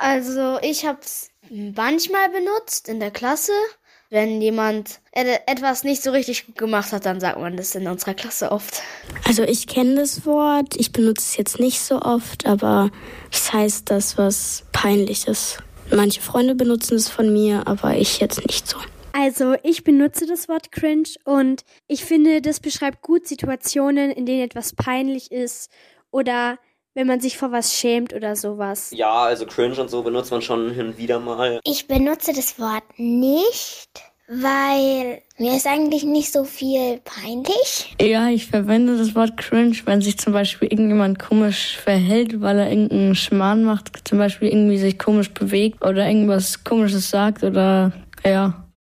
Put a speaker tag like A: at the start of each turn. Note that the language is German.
A: Also ich habe es manchmal benutzt in der Klasse. Wenn jemand etwas nicht so richtig gut gemacht hat, dann sagt man das in unserer Klasse oft.
B: Also ich kenne das Wort, ich benutze es jetzt nicht so oft, aber das heißt das, was peinlich ist. Manche Freunde benutzen es von mir, aber ich jetzt nicht so.
C: Also ich benutze das Wort cringe und ich finde, das beschreibt gut Situationen, in denen etwas peinlich ist oder wenn man sich vor was schämt oder sowas.
D: Ja, also cringe und so benutzt man schon hin und wieder mal.
E: Ich benutze das Wort nicht, weil mir ist eigentlich nicht so viel peinlich.
F: Ja, ich verwende das Wort cringe, wenn sich zum Beispiel irgendjemand komisch verhält, weil er irgendeinen Schmarrn macht, zum Beispiel irgendwie sich komisch bewegt oder irgendwas komisches sagt oder ja.